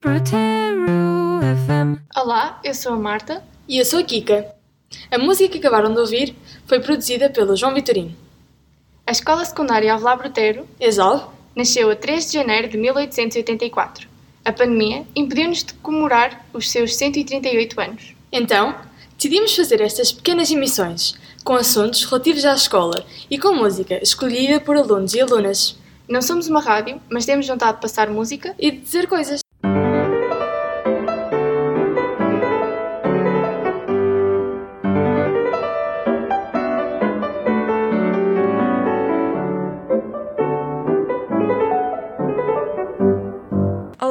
Brotero FM. Olá, eu sou a Marta. E eu sou a Kika. A música que acabaram de ouvir foi produzida pelo João Vitorino. A Escola Secundária Alvalá Brotero Exal, nasceu a 3 de janeiro de 1884. A pandemia impediu-nos de comemorar os seus 138 anos. então, decidimos fazer estas pequenas emissões com assuntos relativos à escola e com música escolhida por alunos e alunas Não somos uma rádio, mas temos vontade de passar música e de dizer coisas.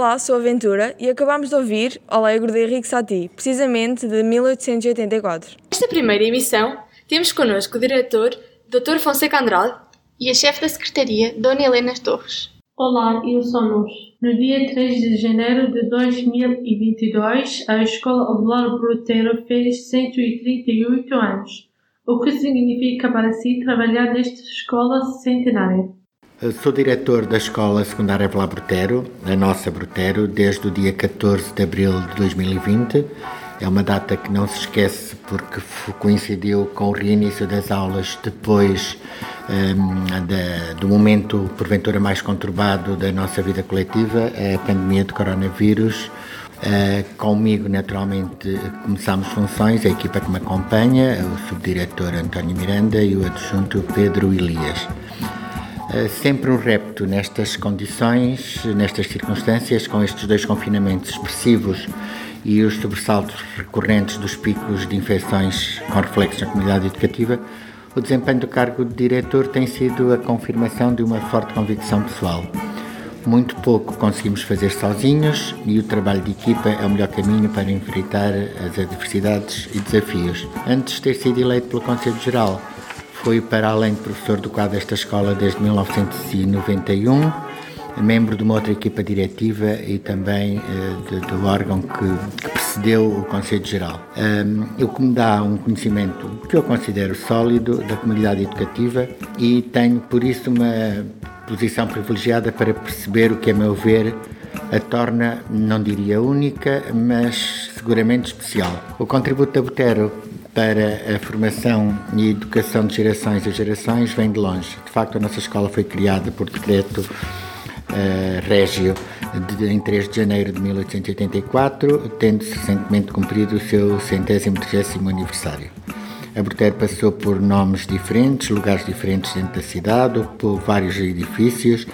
Olá, sou a Ventura e acabamos de ouvir Alegro de Henrique Satie, precisamente de 1884. Nesta primeira emissão, temos connosco o diretor Dr. Fonseca Andrade e a chefe da Secretaria, Dona Helena Torres. Olá, eu somos. No dia 3 de janeiro de 2022, a Escola Alvelar Brotero fez 138 anos. O que significa para si trabalhar nesta escola centenária? Sou diretor da Escola Secundária Vila Brotero, a nossa Brotero, desde o dia 14 de abril de 2020. É uma data que não se esquece porque coincidiu com o reinício das aulas depois da- do momento, porventura, mais conturbado da nossa vida coletiva, a pandemia de coronavírus. Uh, comigo, naturalmente, começámos funções, a equipa que me acompanha, o subdiretor António Miranda e o adjunto Pedro Elias. Uh, sempre um repto nestas condições, nestas circunstâncias, com estes dois confinamentos expressivos e os sobressaltos recorrentes dos picos de infecções com reflexos na comunidade educativa, o desempenho do cargo de diretor tem sido a confirmação de uma forte convicção pessoal. Muito pouco conseguimos fazer sozinhos e o trabalho de equipa é o melhor caminho para enfrentar as adversidades e desafios. Antes de ter sido eleito pelo Conselho Geral, foi para além de professor do quadro desta escola desde 1991, membro de uma outra equipa diretiva e também eh, do órgão que, que precedeu o Conselho Geral. Um, o que me dá um conhecimento que eu considero sólido da comunidade educativa e tenho por isso uma posição privilegiada para perceber o que, a meu ver, a torna, não diria única, mas seguramente especial. O contributo da Botero para a formação e educação de gerações a gerações vem de longe. De facto, a nossa escola foi criada por decreto eh, régio de, em 3 de janeiro de 1884, tendo-se recentemente cumprido o seu centésimo trigésimo aniversário. A Brutero passou por nomes diferentes, lugares diferentes dentro da cidade, ocupou vários edifícios,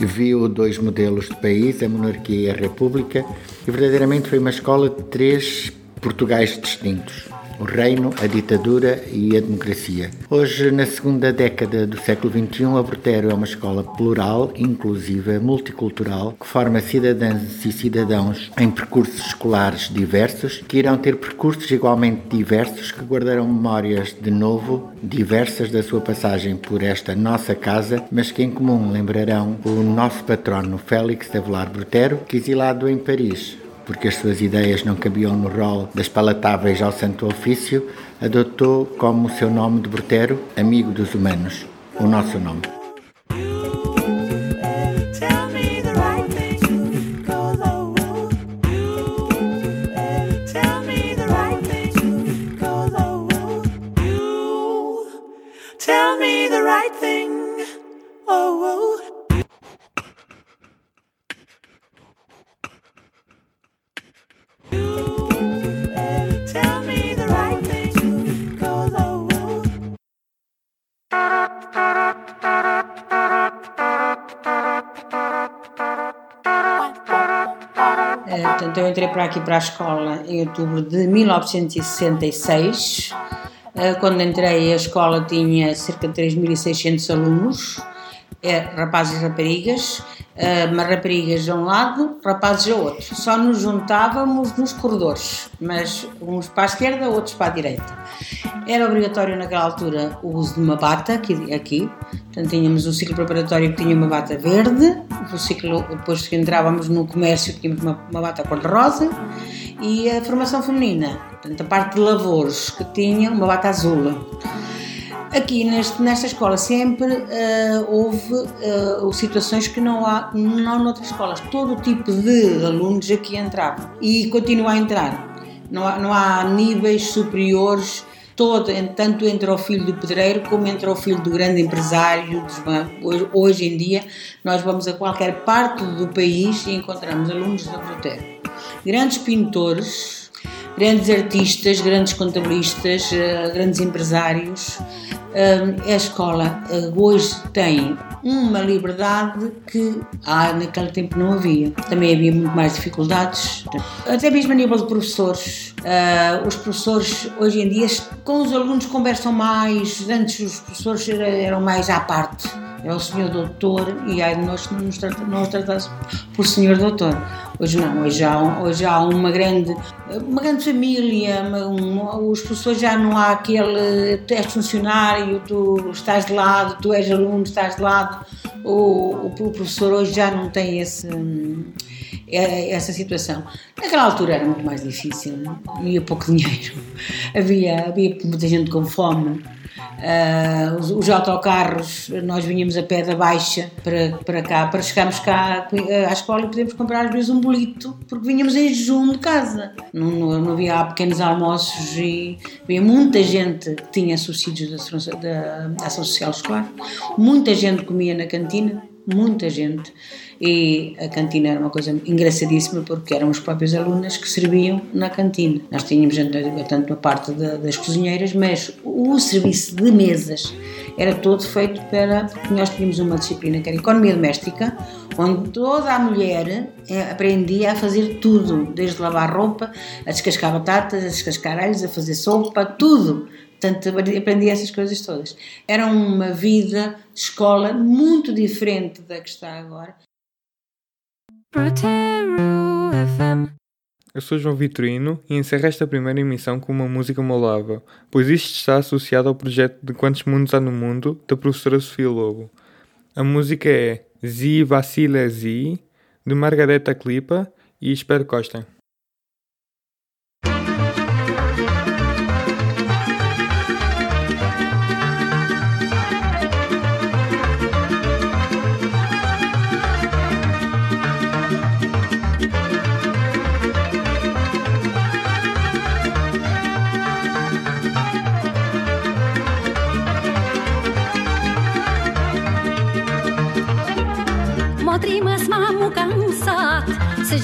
viu dois modelos de país, a monarquia e a república, e verdadeiramente foi uma escola de três Portugais distintos o reino, a ditadura e a democracia. Hoje, na segunda década do século XXI, a Brotero é uma escola plural, inclusiva, multicultural, que forma cidadãs e cidadãos em percursos escolares diversos, que irão ter percursos igualmente diversos, que guardarão memórias de novo diversas da sua passagem por esta nossa casa, mas que em comum lembrarão o nosso patrono Félix de Avelar Brotero, que exilado em Paris, porque as suas ideias não cabiam no rol das palatáveis ao santo ofício, adotou como seu nome de Brotero, amigo dos humanos, o nosso nome. Portanto, eu entrei para aqui para a escola em outubro de 1966. Eh, Quando entrei, a escola tinha cerca de 3.600 alunos, eh, rapazes e raparigas, eh, mas raparigas de um lado, rapazes ao outro. Só nos juntávamos nos corredores, mas uns para a esquerda, outros para a direita. Era obrigatório naquela altura o uso de uma bata, aqui, aqui. Portanto, tínhamos o ciclo preparatório que tinha uma bata verde, o ciclo, depois que entrávamos no comércio tínhamos uma, uma bata cor-de-rosa e a formação feminina, portanto, a parte de lavouros que tinha uma bata azul. Aqui neste, nesta escola sempre uh, houve uh, situações que não há não noutras escolas. Todo tipo de alunos aqui entravam e continua a entrar. Não há, não há níveis superiores, todo, tanto entre o filho do pedreiro como entre o filho do grande empresário. Hoje, em dia, nós vamos a qualquer parte do país e encontramos alunos da Brutero. Grandes pintores, grandes artistas, grandes contabilistas, eh, grandes empresários. A escola eh, hoje tem uma liberdade que ah, naquele tempo não havia. Também havia muito mais dificuldades, até mesmo a nível de professores. Uh, os professores hoje em dia com os alunos conversam mais, antes os professores eram mais à parte. É o senhor doutor e aí nós não nos tratamos por senhor doutor. Hoje não, hoje há, hoje há uma grande, uma grande família, uma, uma, os professores já não há aquele, tu és funcionário, tu estás de lado, tu és aluno, estás de lado. O, o professor hoje já não tem esse, é, essa situação. Naquela altura era muito mais difícil, havia pouco dinheiro, havia, havia muita gente com fome. Uh, os, os, autocarros, nós vinhamos a pé da Baixa para, para cá, para chegarmos cá à escola e podemos comprar às vezes um bolito, porque vinhamos em jejum de casa. Não, não, não havia pequenos almoços e havia muita gente que tinha subsídios da, da, da Ação Social Escolar, muita gente comia na cantina, muita gente e a cantina era uma coisa engraçadíssima porque eram os próprios alunos que serviam na cantina. Nós tínhamos tanto a parte das cozinheiras, mas o serviço de mesas era todo feito para. porque nós tínhamos uma disciplina que era economia doméstica, onde toda a mulher eh, aprendia a fazer tudo, desde lavar roupa, a descascar batatas, a descascar alhos, a fazer sopa, tudo. Portanto, aprendi essas coisas todas. Era uma vida de escola muito diferente da que está agora. Eu sou João Vitorino e encerro esta primeira emissão com uma música molável, pois isto está associado ao projeto de Quantos Mundos Há no Mundo, da professora Sofia Lobo. A música é Zi Vacila Zi, de Margareta Clipa, e espero que gostem.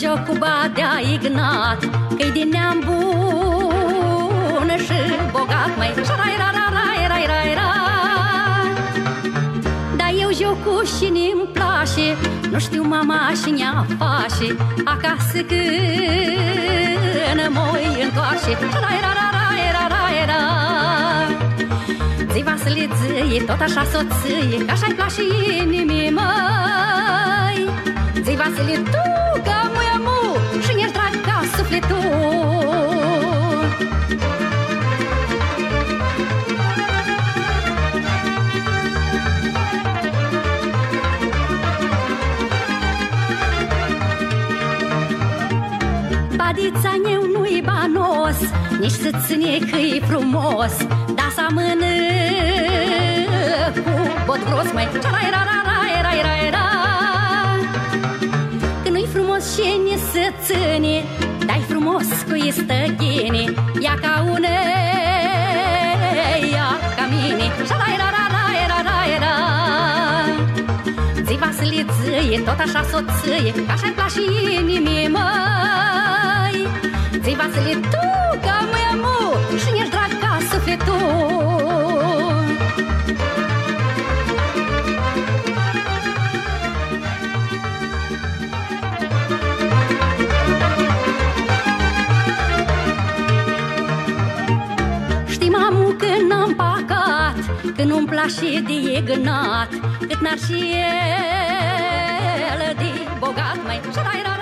Joc cu badea Ignat Că-i din neam bun și bogat. Mai rai ra ra ra ra ra ra Dar eu jocul și mi place Nu știu mama și nea face Acasă când mă întoarce. Rai ra ra ra ra ra ra Zi Vasile ție, tot așa soție Că așa-i place inimii măi Zi Vasile, tu că sufletul. Badița meu nu-i banos Nici să ține că-i frumos Dar să mână cu bot gros Mai ra cine se ține. Dai frumos cu istăghine Ia ca une, ia ca mine. Și la da, era, da, la da, era, la era Zi vasiliție, tot așa soție Ca așa-i place inimii măi. Zi vasili tu Când umpla și de egnat Cât n-ar și el de bogat mai Și era